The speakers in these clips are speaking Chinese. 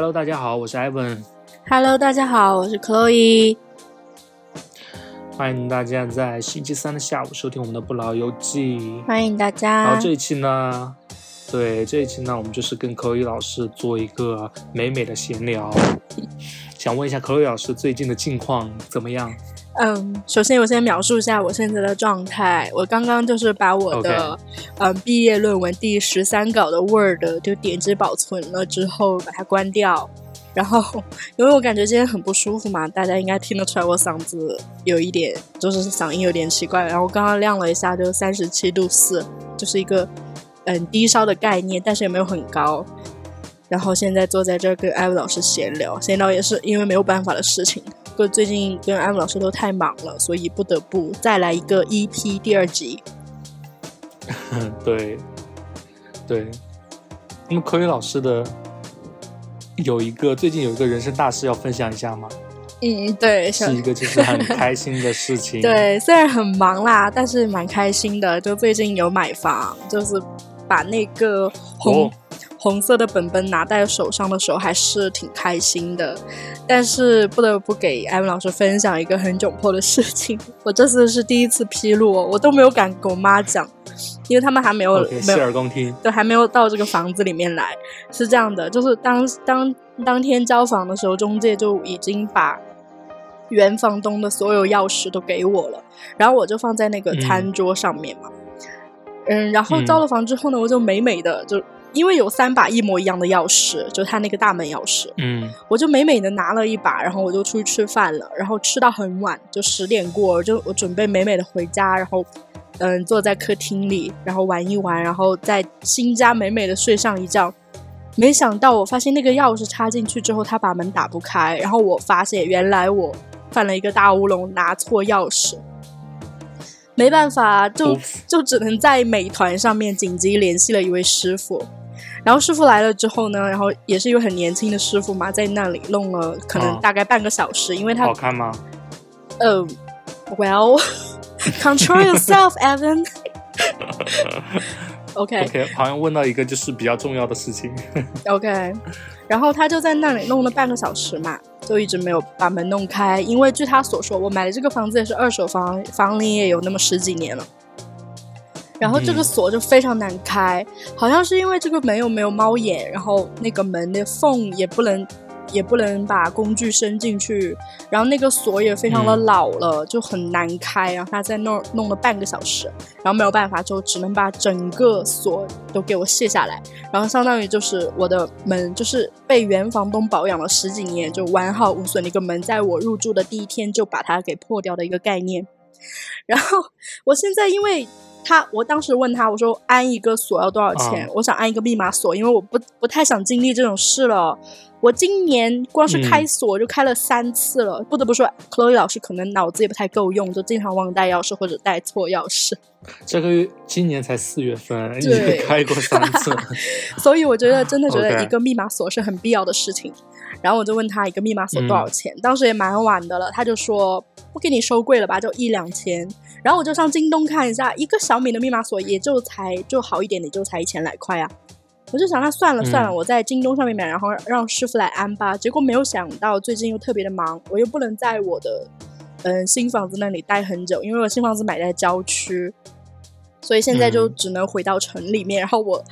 Hello，大家好，我是 Evan。Hello，大家好，我是 Chloe。欢迎大家在星期三的下午收听我们的不老游记。欢迎大家然后。这一期呢，对这一期呢，我们就是跟 Chloe 老师做一个美美的闲聊。想问一下 Chloe 老师最近的近况怎么样？嗯，首先我先描述一下我现在的状态。我刚刚就是把我的嗯毕业论文第十三稿的 Word 就点击保存了之后把它关掉。然后，因为我感觉今天很不舒服嘛，大家应该听得出来我嗓子有一点，就是嗓音有点奇怪。然后刚刚量了一下，就三十七度四，就是一个嗯低烧的概念，但是也没有很高。然后现在坐在这儿跟艾薇老师闲聊，闲聊也是因为没有办法的事情。个最近跟艾文老师都太忙了，所以不得不再来一个 EP 第二集。对，对。那么 Chloe 老师的有一个最近有一个人生大事要分享一下吗？嗯，对，是一个就是很开心的事情。对，虽然很忙啦，但是蛮开心的。就最近有买房，就是把那个红、哦红色的本本拿在手上的时候，还是挺开心的。但是不得不给艾文老师分享一个很窘迫的事情，我这次是第一次披露哦，我都没有敢跟我妈讲，因为他们还没有洗有耳恭听。对，还没有到这个房子里面来。是这样的，就是当当当天交房的时候，中介就已经把原房东的所有钥匙都给我了，然后我就放在那个嗯餐桌上面嘛。嗯然后嗯交了房之后呢，我就美美的就。因为有三把一模一样的钥匙，就他那个大门钥匙，嗯我就美美的拿了一把，然后我就出去吃饭了，然后吃到很晚，就十点过，就我准备美美的回家，然后嗯坐在客厅里，然后玩一玩，然后在新家美美的睡上一觉。没想到我发现那个钥匙插进去之后，他把门打不开，然后我发现原来我犯了一个大乌龙，拿错钥匙。没办法，就就只能在美团上面紧急联系了一位师傅，然后师傅来了之后呢，然后也是一位很年轻的师傅嘛，在那里弄了可能哦大概半个小时，因为他好看吗？呃，Well, control yourself, Evan。OK OK，好像问到一个就是比较重要的事情。OK，然后他就在那里弄了半个小时嘛，就一直没有把门弄开，因为据他所说，我买的这个房子也是二手房，房龄也有那么十几年了。然后这个嗯锁就非常难开，好像是因为这个门又没有猫眼，然后那个门的缝也不能也不能把工具伸进去，然后那个锁也非常的嗯老了，就很难开。然后他在那儿弄了半个小时，然后没有办法，就只能把整个锁都给我卸下来，然后相当于就是我的门就是被原房东保养了十几年，就完好无损的一个门，在我入住的第一天就把它给破掉的一个概念。然后我现在因为他，我当时问他，我说安一个锁要多少钱？啊我想安一个密码锁，因为我不不太想经历这种事了。我今年光是开锁就开了三次了，不得不说，Chloe 老师可能脑子也不太够用，就经常忘带钥匙或者带错钥匙。这个月今年才四月份，你对开过三次。所以我觉得真的觉得一个密码锁是很必要的事情。然后我就问他一个密码锁多少钱，当时也蛮晚的了，他就说不给你收贵了吧，就一两千。然后我就上京东看一下，一个小米的密码锁也就才就好一点，也就才一千来块啊。我就想，那算了嗯算了，我在京东上面买，然后让师傅来安吧。结果没有想到，最近又特别的忙，我又不能在我的嗯新房子那里待很久，因为我新房子买在郊区，所以现在就嗯只能回到城里面。然后我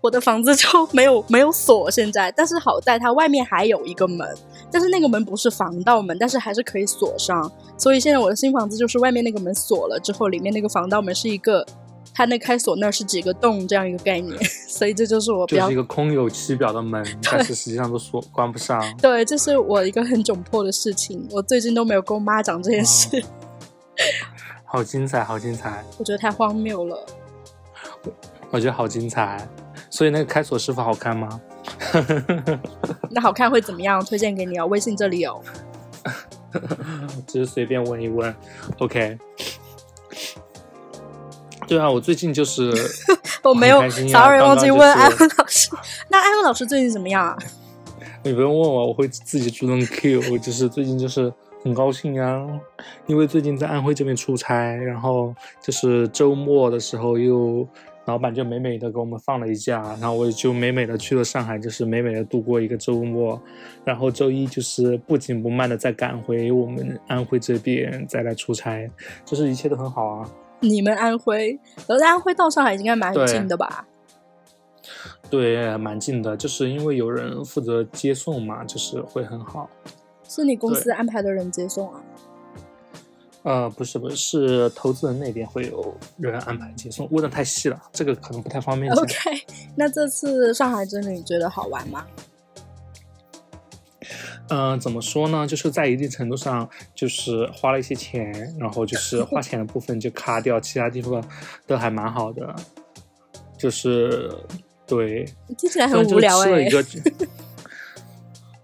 我的房子就没有没有锁现在，但是好在它外面还有一个门，但是那个门不是防盗门，但是还是可以锁上。所以现在我的新房子就是外面那个门锁了之后，里面那个防盗门是一个。它那开锁那儿是几个洞这样一个概念，所以这就是我就是一个空有其表的门，但是实际上都锁关不上。对，这是我一个很窘迫的事情。我最近都没有跟我妈讲这件事，好精彩，好精彩，我觉得太荒谬了。我觉得好精彩。所以那个开锁师傅好看吗？那好看会怎么样？推荐给你哦，微信这里有。只是随便问一问。OK。对啊，我最近就是 我没有，sorry，忘记问艾文老师。那艾文老师最近怎么样啊？你不用问我，我会自己主动 Q。就是最近就是很高兴啊，因为最近在安徽这边出差，然后就是周末的时候又老板就美美的给我们放了一假，然后我就美美的去了上海，就是美美的度过一个周末，然后周一就是不紧不慢的再赶回我们安徽这边再来出差，就是一切都很好啊。你们安徽，然后在安徽到上海应该蛮近的吧？对，蛮近的，就是因为有人负责接送嘛，就是会很好。是你公司安排的人接送啊？呃，不是，不是，是投资人那边会有人安排接送。问的太细了，这个可能不太方便。OK，那这次上海之旅你觉得好玩吗？嗯，怎么说呢？就是在一定程度上，就是花了一些钱，然后就是花钱的部分就卡掉，其他地方都还蛮好的。就是对，听起来很无聊哎。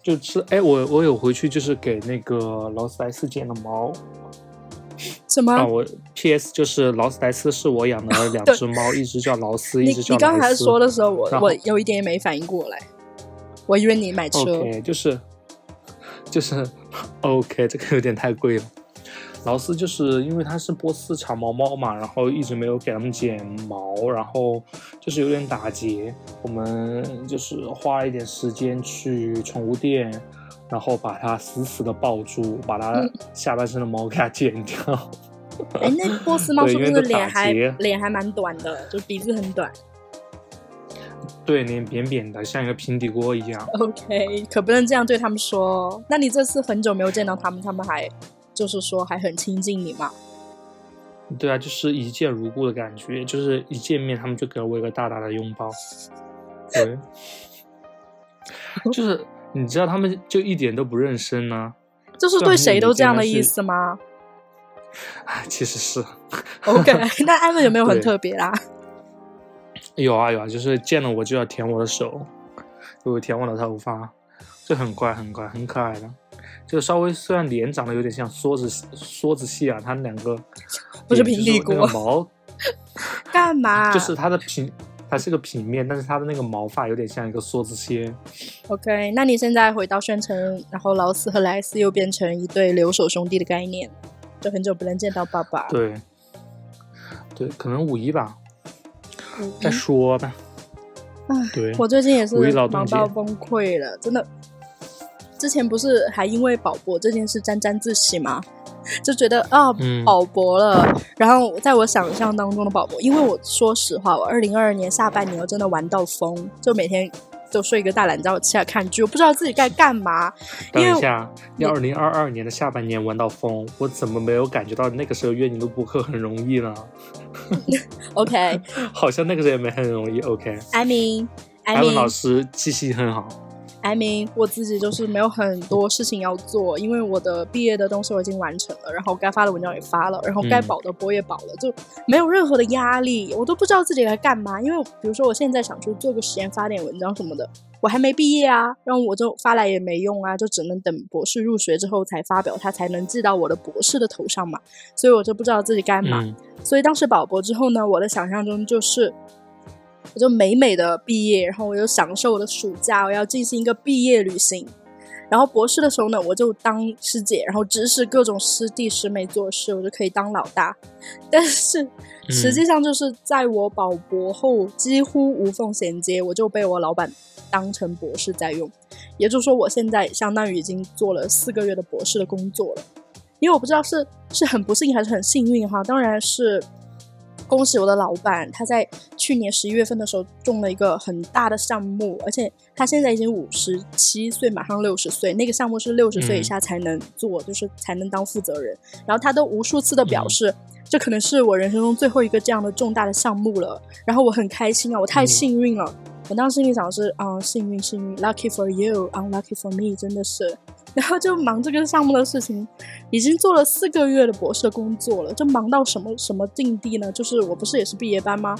就吃哎，我我有回去就是给那个劳斯莱斯剪了毛。什么？啊我 P.S. 就是劳斯莱斯是我养的 两只猫，一只叫劳斯，一只叫你刚才说的时候，我我有一点也没反应过来，我以为你买车。OK，就是就是 OK，这个有点太贵了。劳斯就是因为它是波斯长毛猫嘛，然后一直没有给它们剪毛，然后就是有点打结。我们就是花了一点时间去宠物店。然后把它死死的抱住，把它下半身的毛给它剪掉。哎，那 波斯猫是不是脸还脸还蛮短的，就鼻子很短？对，脸扁扁的，像一个平底锅一样。OK，可不能这样对他们说。那你这次很久没有见到他们，他们还就是说还很亲近你吗？对啊，就是一见如故的感觉，就是一见面他们就给了我一个大大的拥抱。对，就是。你知道他们就一点都不认生呢？就是对谁都这样的意思吗？哎，其实是。OK，那艾文有没有很特别啦？有啊有啊，就是见了我就要舔我的手，就会舔我的头发，就很乖很乖很可爱的。就稍微虽然脸长得有点像梭子梭子蟹啊，它两个不是平底锅毛，干嘛？就是它的平。它是个平面，但是它的那个毛发有点像一个梭子蟹。OK，那你现在回到宣城，然后劳斯和莱斯又变成一对留守兄弟的概念，就很久不能见到爸爸。对，对，可能五一吧，再说吧。唉，对，我最近也是忙到崩溃了，真的。之前不是还因为宝博这件事沾沾自喜吗？就觉得啊，宝博了。然后在我想象当中的宝博，因为我说实话，我二零二二年下半年我真的玩到疯，就每天就睡一个大懒觉，起来看剧，我不知道自己该干嘛。等一下，你二零二二年的下半年玩到疯，我怎么没有感觉到那个时候约你录播客很容易呢？OK，好像那个时候也没很容易。OK，I mean，I mean，老师记性很好。I mean，我自己就是没有很多事情要做，因为我的毕业的东西我已经完成了，然后该发的文章也发了，然后该保的博也保了，就没有任何的压力，我都不知道自己该干嘛。因为比如说我现在想去做个实验，发点文章什么的，我还没毕业啊，然后我就发来也没用啊，就只能等博士入学之后才发表，它才能寄到我的博士的头上嘛，所以我就不知道自己干嘛。所以当时保博之后呢，我的想象中就是。我就美美的毕业，然后我又享受我的暑假，我要进行一个毕业旅行。然后博士的时候呢，我就当师姐，然后指使各种师弟师妹做事，我就可以当老大。但是实际上就是在我保博后几乎无缝衔接，我就被我老板当成博士在用。也就是说，我现在相当于已经做了四个月的博士的工作了。因为我不知道是是很不幸还是很幸运哈，当然是。恭喜我的老板，他在去年十一月份的时候中了一个很大的项目，而且他现在已经五十七岁，马上六十岁。那个项目是六十岁以下才能做，就是才能当负责人。然后他都无数次的表示，这可能是我人生中最后一个这样的重大的项目了。然后我很开心啊，我太幸运了。我当时心里想的是，啊，幸运幸运，lucky for you，unlucky for me，真的是。然后就忙这个项目的事情，已经做了四个月的博士的工作了，就忙到什么什么境地呢？就是我不是也是毕业班吗？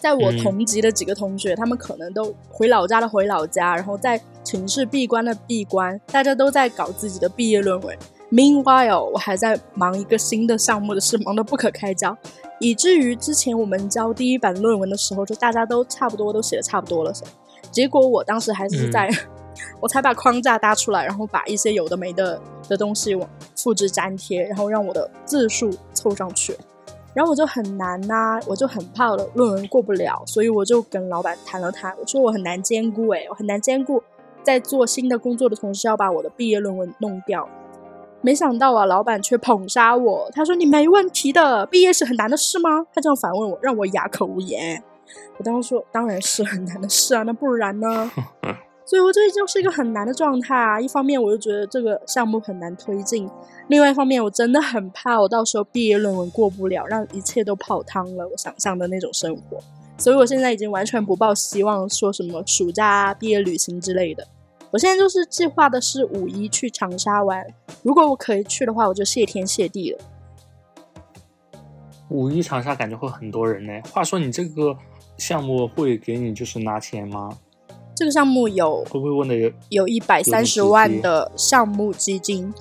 在我同级的几个同学，他们可能都回老家的回老家，然后在寝室闭关的闭关，大家都在搞自己的毕业论文。Meanwhile，我还在忙一个新的项目的事，忙得不可开交，以至于之前我们交第一版论文的时候，就大家都差不多都写的差不多了，结果我当时还是在。我才把框架搭出来，然后把一些有的没的的东西往复制粘贴，然后让我的字数凑上去。然后我就很难呐、我就很怕我的论文过不了，所以我就跟老板谈了谈，我说我很难兼顾，诶，我很难兼顾在做新的工作的同时要把我的毕业论文弄掉。没想到啊，老板却捧杀我，他说你没问题的，毕业是很难的事吗？他这样反问我，让我哑口无言。我当时说当然是很难的事啊，那不然呢？所以我这就是一个很难的状态啊。一方面我就觉得这个项目很难推进，另外一方面我真的很怕我到时候毕业论文过不了，让一切都泡汤了。我想象的那种生活，所以我现在已经完全不抱希望，说什么暑假毕业旅行之类的。我现在就是计划的是五一去长沙玩，如果我可以去的话，我就谢天谢地了。五一长沙感觉会很多人呢。话说你这个项目会给你就是拿钱吗？这个项目有会不会问的有有一百三十万的项目基金，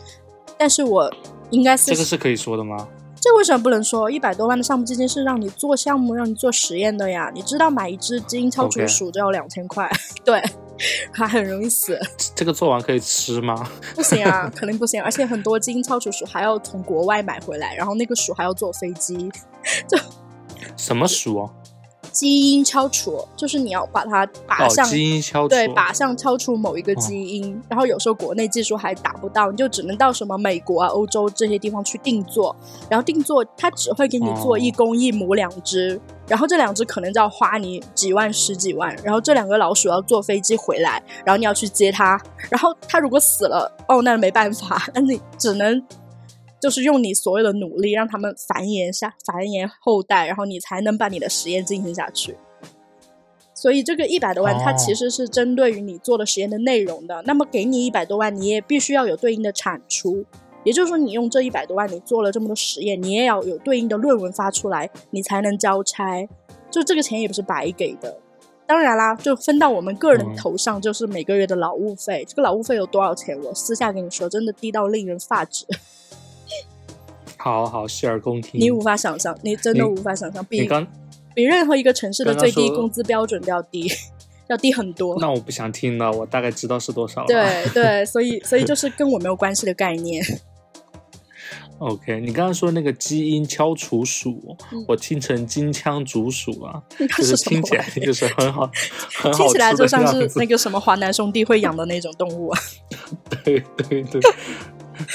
但是我应该是这个是可以说的吗？这为什么不能说？一百多万的项目基金是让你做项目、让你做实验的呀。你知道买一只基因超除鼠就要两千块，对，还很容易死。这个做完可以吃吗？不行啊，肯定不行。而且很多基因超除鼠还要从国外买回来，然后那个鼠还要坐飞机，就什么鼠哦？基因敲除就是你要把它靶哦，向、基因消除。对，靶向敲除某一个基因，然后有时候国内技术还达不到，你就只能到什么美国啊、欧洲这些地方去定做，然后定做它只会给你做哦一公一母两只，然后这两只可能就要花你几万、十几万，然后这两个老鼠要坐飞机回来，然后你要去接它，然后它如果死了，哦，那没办法，那你只能。就是用你所有的努力让他们繁衍下繁衍后代，然后你才能把你的实验进行下去。所以这个一百多万，它哦其实是针对于你做的实验的内容的。那么给你一百多万，你也必须要有对应的产出。也就是说，你用这一百多万，你做了这么多实验，你也要有对应的论文发出来，你才能交差。就这个钱也不是白给的。当然啦，就分到我们个人嗯头上，就是每个月的劳务费。这个劳务费有多少钱？我私下跟你说，真的低到令人发指，好好洗耳恭听。你无法想象，你真的无法想象，你比刚比任何一个城市的最低工资标准都要低，要低很多。那我不想听了，我大概知道是多少了。对对，所以所以就是跟我没有关系的概念。OK，你刚刚说那个基因敲除鼠，嗯我听成金枪竹鼠了，那就是听起来就是很好，很好听起来就像是那个什么华南兄弟会养的那种动物啊。对对对，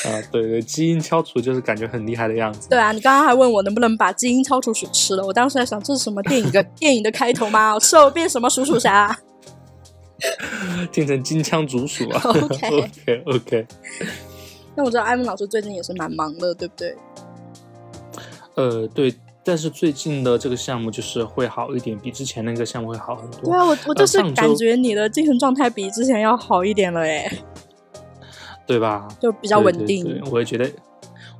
啊对对，基因敲除就是感觉很厉害的样子。对啊，你刚刚还问我能不能把基因敲除鼠吃了，我当时在想这是什么电影的 电影的开头吗？我吃了我变什么鼠鼠侠？变成金枪竹鼠啊。OK OK OK，那我知道艾文老师最近也是蛮忙的，对不对？呃对，但是最近的这个项目就是会好一点，比之前那个项目会好很多。对啊，我我就是感觉你的精神状态比之前要好一点了，哎，对吧？就比较稳定。对对我也觉得，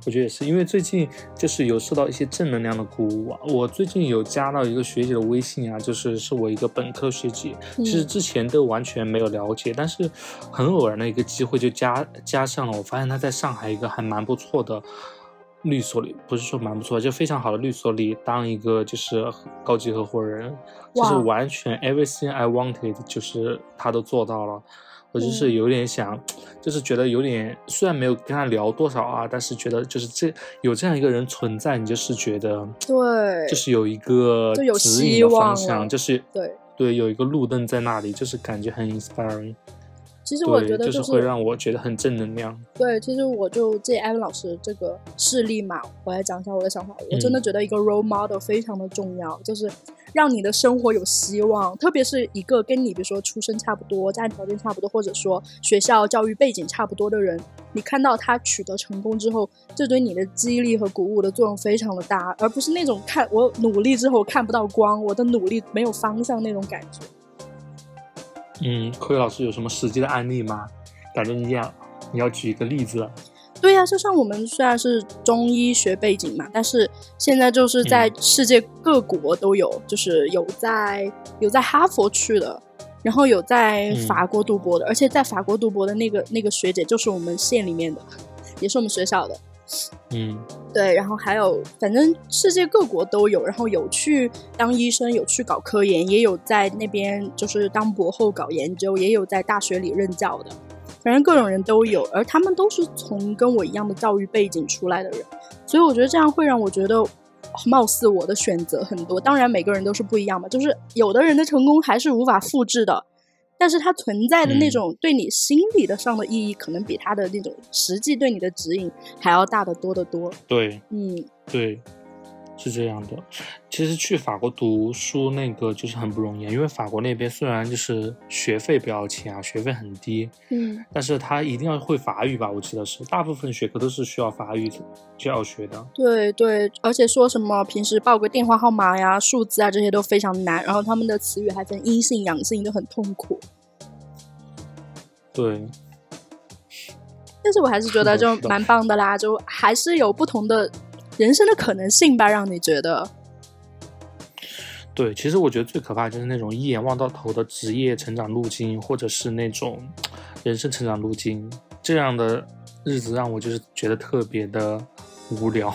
我觉得也是，因为最近就是有受到一些正能量的鼓舞啊。我最近有加到一个学姐的微信啊，就是是我一个本科学姐，嗯其实之前都完全没有了解，但是很偶然的一个机会就加加上了。我发现她在上海一个还蛮不错的律所里，不是说蛮不错，就非常好的律所里当一个就是高级合伙人，就是完全 everything I wanted，就是她都做到了。我就是嗯有点想，就是觉得有点，虽然没有跟他聊多少啊，但是觉得就是这有这样一个人存在，你就是觉得，对，就是有一个指引的方向，了就是对。对，有一个路灯在那里，就是感觉很 inspiring。其实我，觉得就是会让我觉得很正能量。对，其实我就借艾文老师这个事例嘛，我来讲一下我的想法。我真的觉得一个 role model 非常的重要，就是让你的生活有希望，特别是一个跟你比如说出身差不多、家庭条件差不多，或者说学校教育背景差不多的人，你看到他取得成功之后，这对你的激励和鼓舞的作用非常的大，而不是那种看我努力之后看不到光，我的努力没有方向那种感觉。嗯，科学老师有什么实际的案例吗？感觉你要你要举一个例子。对呀、就像我们虽然是中医学背景嘛，但是现在就是在世界各国都有，就是有在有在哈佛去的，然后有在嗯法国读博的，而且在法国读博的那个那个学姐就是我们县里面的，也是我们学校的。嗯。对，然后还有，反正世界各国都有，然后有去当医生，有去搞科研，也有在那边就是当博后搞研究，也有在大学里任教的，反正各种人都有，而他们都是从跟我一样的教育背景出来的人，所以我觉得这样会让我觉得貌似我的选择很多，当然每个人都是不一样嘛，就是有的人的成功还是无法复制的，但是它存在的那种对你心理的上的意义，可能比它的那种实际对你的指引还要大得多得多。对，嗯，对。是这样的，其实去法国读书那个就是很不容易，因为法国那边虽然就是学费不要钱啊，学费很低，嗯，但是他一定要会法语吧？我记得是，大部分学科都是需要法语就要学的。对对，而且说什么平时报个电话号码呀、数字啊这些都非常难，然后他们的词语还分阴性、阳性，都很痛苦。对，但是我还是觉得就蛮棒的啦，就还是有不同的。人生的可能性吧，让你觉得。对，其实我觉得最可怕就是那种一眼望到头的职业成长路径，或者是那种人生成长路径，这样的日子让我就是觉得特别的无聊。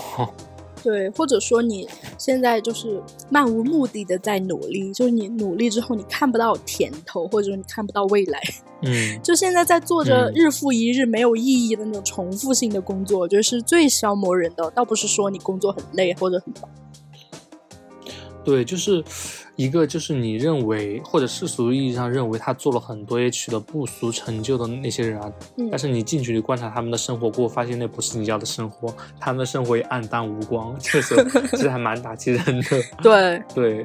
对，或者说你现在就是漫无目的的在努力，就是你努力之后你看不到甜头，或者说你看不到未来。嗯，就现在在做着日复一日没有意义的那种重复性的工作，我觉得是最消磨人的。倒不是说你工作很累或者很忙。对，就是一个就是你认为或者世俗意义上认为他做了很多也取得不俗成就的那些人啊，但是你近距离观察他们的生活过，发现那不是你要的生活，他们的生活也暗淡无光，确实 其实还蛮打击人的。对对，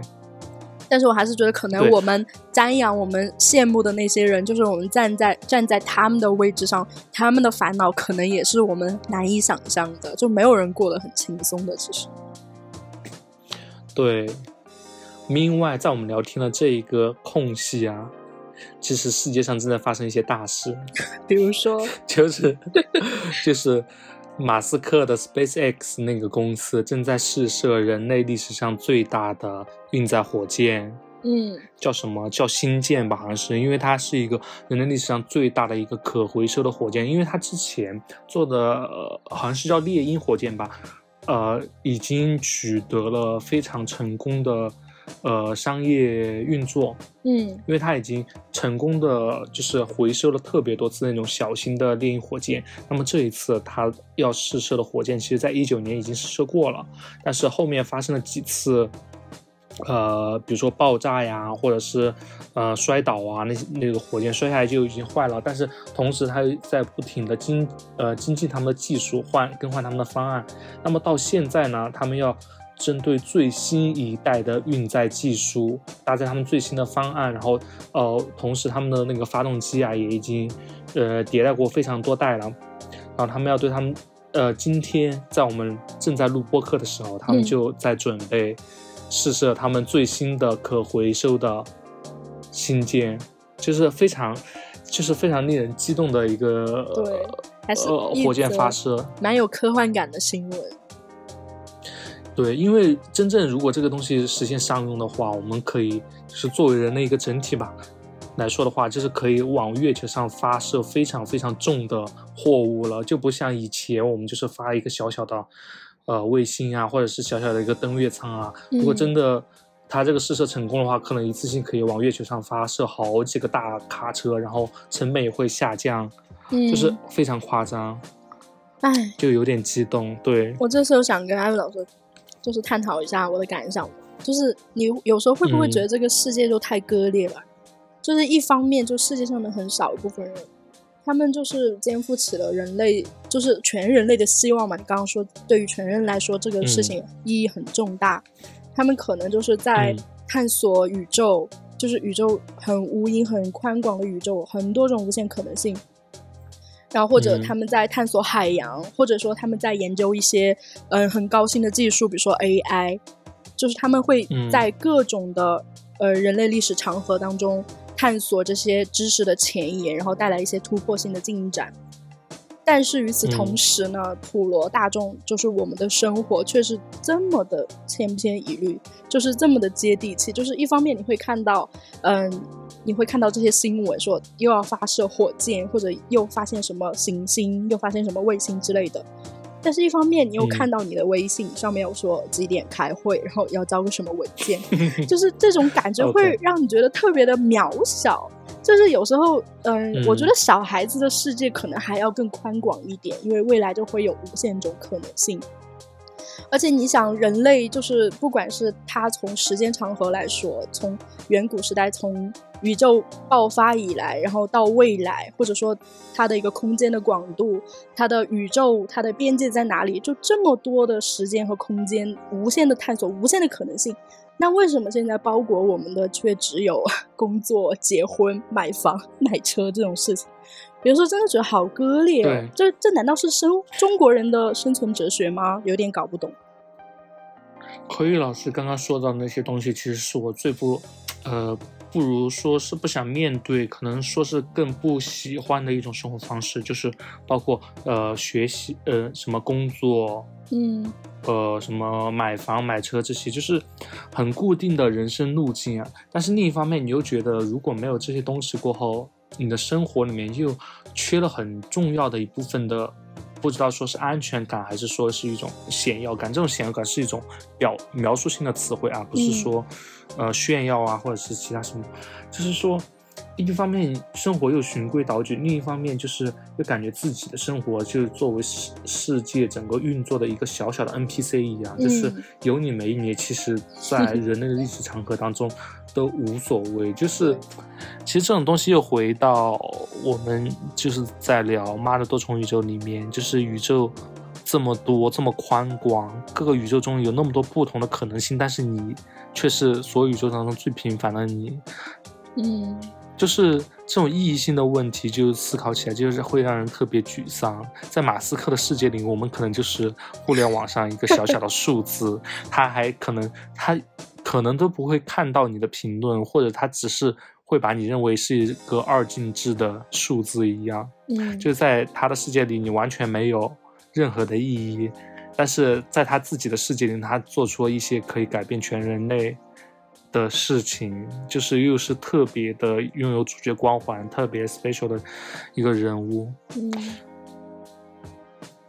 但是我还是觉得可能我们瞻仰、我们羡慕的那些人，就是我们站在站在他们的位置上，他们的烦恼可能也是我们难以想象的，就没有人过得很轻松的，其实。对。另外，在我们聊天的这一个空隙啊，其实世界上正在发生一些大事，比如说，就是 就是马斯克的 SpaceX 那个公司正在试射人类历史上最大的运载火箭，嗯，叫什么？叫星舰吧？好像是，因为它是一个人类历史上最大的一个可回收的火箭，因为它之前做的呃、好像是叫猎鹰火箭吧，呃，已经取得了非常成功的。呃，商业运作，嗯，因为它已经成功的就是回收了特别多次那种小型的猎鹰火箭。那么这一次它要试射的火箭，其实在一九年已经试射过了，但是后面发生了几次，呃，比如说爆炸呀，或者是呃摔倒啊，那那个火箭摔下来就已经坏了。但是同时它又在不停的精呃精进他们的技术，换更换他们的方案。那么到现在呢，他们要。针对最新一代的运载技术，搭载他们最新的方案，然后，呃，同时他们的那个发动机啊，也已经，呃，迭代过非常多代了。然后他们要对他们，呃，今天在我们正在录播客的时候，他们就在准备试射他们最新的可回收的新舰，就是非常，就是非常令人激动的一个，对，还是火箭发射，蛮有科幻感的新闻。对，因为真正如果这个东西实现商用的话，我们可以就是作为人的一个整体吧来说的话，就是可以往月球上发射非常非常重的货物了，就不像以前我们就是发一个小小的呃卫星啊，或者是小小的一个登月舱啊。如果真的它这个试射成功的话，可能一次性可以往月球上发射好几个大卡车，然后成本也会下降，就是非常夸张。哎，就有点激动。对我这时候想跟艾薇老师。就是探讨一下我的感想，就是你有时候会不会觉得这个世界就太割裂了？就是一方面，就世界上的很少一部分人，他们就是肩负起了人类，就是全人类的希望嘛。你刚刚说，对于全人来说，这个事情意义很重大。他们可能就是在探索宇宙，就是宇宙很无垠、很宽广的宇宙，很多种无限可能性。然后或者他们在探索海洋，或者说他们在研究一些嗯很高新的技术，比如说 AI，就是他们会在各种的呃人类历史长河当中探索这些知识的前沿，然后带来一些突破性的进展。但是与此同时呢，普罗大众就是我们的生活却是这么的千篇一律，就是这么的接地气。就是一方面你会看到，嗯，你会看到这些新闻说又要发射火箭，或者又发现什么行星，又发现什么卫星之类的。但是一方面你又看到你的微信上面有说几点开会，然后要交个什么文件，就是这种感觉会让你觉得特别的渺小。就是有时候，嗯，我觉得小孩子的世界可能还要更宽广一点，因为未来就会有无限种可能性。而且你想，人类就是不管是他从时间长河来说，从远古时代从宇宙爆发以来，然后到未来，或者说它的一个空间的广度，它的宇宙它的边界在哪里，就这么多的时间和空间，无限的探索，无限的可能性。那为什么现在包裹我们的却只有工作、结婚、买房、买车这种事情？有时候真的觉得好割裂哦。这这难道是生中国人的生存哲学吗？有点搞不懂。何玉老师刚刚说到那些东西，其实是我最不，呃，不如说是不想面对，可能说是更不喜欢的一种生活方式，就是包括呃学习，呃什么工作，嗯。呃，什么买房买车这些，就是很固定的人生路径啊。但是另一方面，你又觉得如果没有这些东西过后，你的生活里面又缺了很重要的一部分的，不知道说是安全感，还是说是一种显耀感。这种显耀感是一种表描述性的词汇啊，不是说呃炫耀啊，或者是其他什么，就是说。一方面生活又循规蹈矩，另一方面就是又感觉自己的生活就作为世世界整个运作的一个小小的 NPC 一样，就是有你没你，其实在 人类的历史长河当中都无所谓。就是其实这种东西又回到我们就是在聊《妈的多重宇宙》里面，就是宇宙这么多这么宽广，各个宇宙中有那么多不同的可能性，但是你却是所有宇宙当中最平凡的你。嗯。就是这种意义性的问题，就思考起来就是会让人特别沮丧。在马斯克的世界里，我们可能就是互联网上一个小小的数字，他还可能他可能都不会看到你的评论，或者他只是会把你认为是一个二进制的数字一样。嗯，就在他的世界里，你完全没有任何的意义，但是在他自己的世界里，他做出了一些可以改变全人类。的事情就是又是特别的拥有主角光环、特别 special 的一个人物。嗯，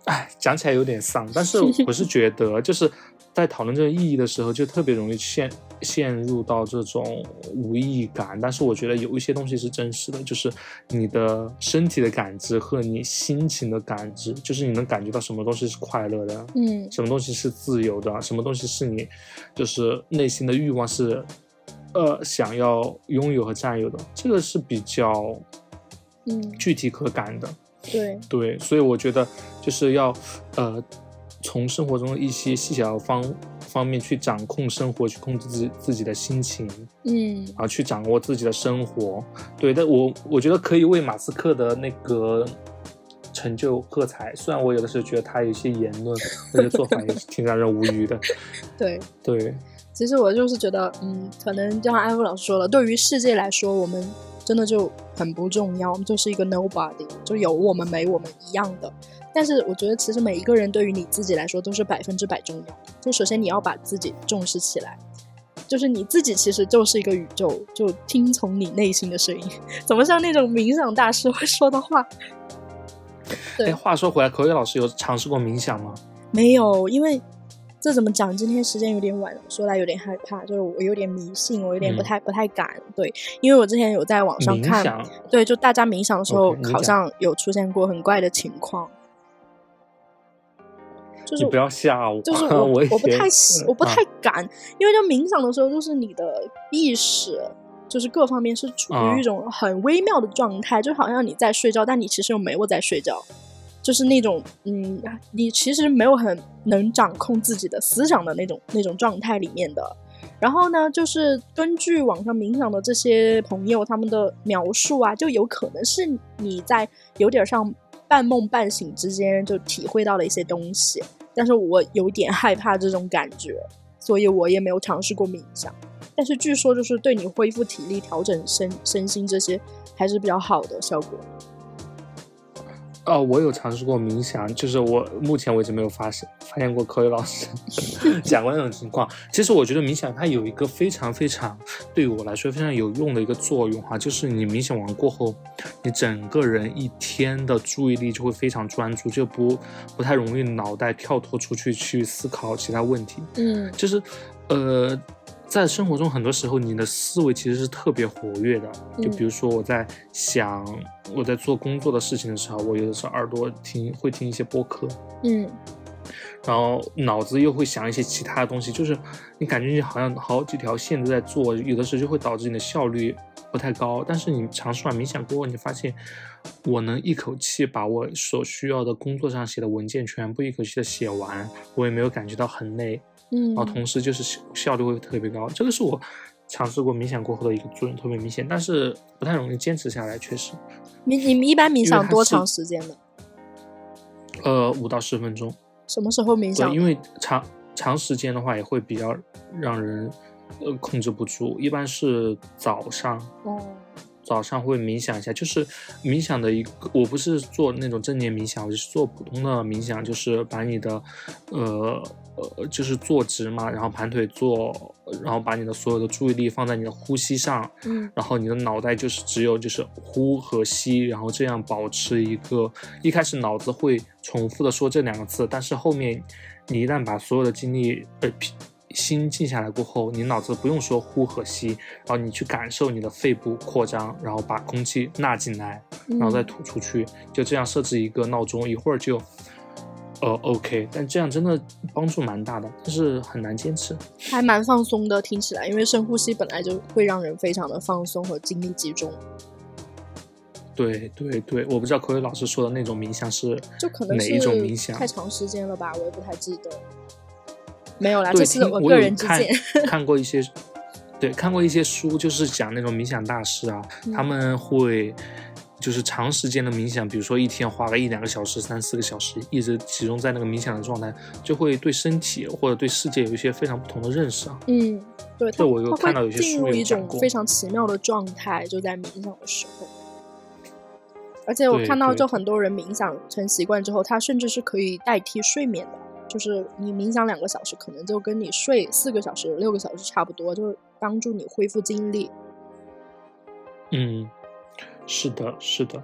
哎，讲起来有点丧，但是我是觉得就是。在讨论这个意义的时候，就特别容易陷陷入到这种无意义感。但是我觉得有一些东西是真实的，就是你的身体的感知和你心情的感知，就是你能感觉到什么东西是快乐的，嗯，什么东西是自由的，什么东西是你就是内心的欲望是，呃，想要拥有和占有的，这个是比较，嗯，具体可感的。对对，所以我觉得就是要，呃。从生活中的一些细小方方面去掌控生活，去控制自己自己的心情，嗯，啊，去掌握自己的生活。对，但我我觉得可以为马斯克的那个成就喝彩。虽然我有的时候觉得他有一些言论、那些做法也是挺让人无语的。对对，其实我就是觉得，嗯，可能就像艾夫老师说了，对于世界来说，我们真的就很不重要，我们就是一个 nobody，就有我们没我们一样的。但是我觉得，其实每一个人对于你自己来说都是百分之百重要。就首先你要把自己重视起来，就是你自己其实就是一个宇宙，就听从你内心的声音。怎么像那种冥想大师会说的话？对，话说回来，口语老师有尝试过冥想吗？没有，因为这怎么讲？今天时间有点晚，说来有点害怕，就是我有点迷信，我有点不太不太敢。对，因为我之前有在网上看，对，就大家冥想的时候，好像有出现过很怪的情况。就是不要吓我，就是 我我不太我不太敢，因为就冥想的时候，就是你的意识，就是各方面是处于一种很微妙的状态，就好像你在睡觉，但你其实又没有在睡觉，就是那种嗯，你其实没有很能掌控自己的思想的那种那种状态里面的。然后呢，就是根据网上冥想的这些朋友他们的描述啊，就有可能是你在有点像。半梦半醒之间就体会到了一些东西，但是我有点害怕这种感觉，所以我也没有尝试过冥想。但是据说就是对你恢复体力、调整身身心这些还是比较好的效果。哦，我有尝试过冥想，就是我目前为止没有发现发现过科学老师 讲过那种情况。其实我觉得冥想它有一个非常非常对我来说非常有用的一个作用哈，就是你冥想完过后，你整个人一天的注意力就会非常专注，就不不太容易脑袋跳脱出去去思考其他问题。嗯，就是呃。在生活中，很多时候你的思维其实是特别活跃的。就比如说，我在想我在做工作的事情的时候，我有的时候耳朵听会听一些播客。嗯，然后脑子又会想一些其他的东西，就是你感觉你好像好几条线都在做，有的时候就会导致你的效率不太高。但是你尝试完冥想过后，你发现我能一口气把我所需要的工作上写的文件全部一口气的写完，我也没有感觉到很累，嗯，然后同时就是效率会特别高。这个是我尝试过冥想过后的一个作用特别明显，但是不太容易坚持下来，确实。你你们一般冥想多长时间呢？呃，五到十分钟。什么时候冥想对，？因为长长时间的话也会比较让人呃控制不住，一般是早上。哦，早上会冥想一下，就是冥想的一个，我不是做那种正念冥想，我是做普通的冥想，就是把你的，呃呃，就是坐直嘛，然后盘腿坐，然后把你的所有的注意力放在你的呼吸上，嗯然后你的脑袋就是只有就是呼和吸，然后这样保持一个，一开始脑子会重复的说这两个字，但是后面你一旦把所有的精力呃心静下来过后，你脑子不用说呼和吸，然后你去感受你的肺部扩张，然后把空气纳进来，嗯然后再吐出去，就这样设置一个闹钟，一会儿就。呃，OK，但这样真的帮助蛮大的，但是很难坚持。还蛮放松的，听起来，因为深呼吸本来就会让人非常的放松和精力集中，对对对，我不知道口语老师说的那种冥想是就可能哪一种冥想太长时间了吧，我也不太记得。没有啦，这是我个人之看见。看过一些，对，看过一些书，就是讲那种冥想大师啊，他嗯们会就是长时间的冥想，比如说一天花个一两个小时、三四个小时，一直集中在那个冥想的状态，就会对身体或者对世界有一些非常不同的认识啊。嗯，对，我有它看到有些进入一种非常奇妙的状态，就在冥想的时候。而且我看到，就很多人冥想成习惯之后，他甚至是可以代替睡眠的。就是你冥想两个小时，可能就跟你睡四个小时、六个小时差不多，就是帮助你恢复精力。嗯，是的，是的。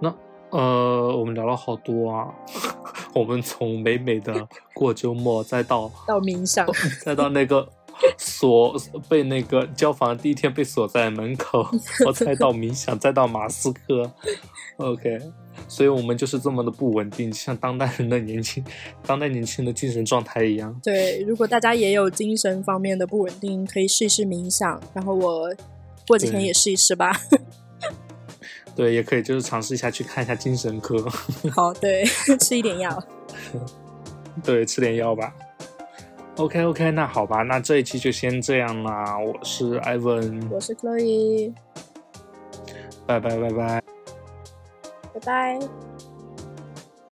那呃，我们聊了好多啊，我们从美美的过周末，再到到冥想，再到那个锁被那个交房第一天被锁在门口，我再到冥想，再到马斯克，OK，所以我们就是这么的不稳定，像当代人的年轻，当代年轻人的精神状态一样。对，如果大家也有精神方面的不稳定，可以试一试冥想。然后我过几天也试一试吧。对，也可以就是尝试一下去看一下精神科，好，对，吃一点药。对，吃点药吧。OK OK，那好吧，那这一期就先这样啦。我是 Ivan，我是 Chloe，拜拜拜拜。拜拜。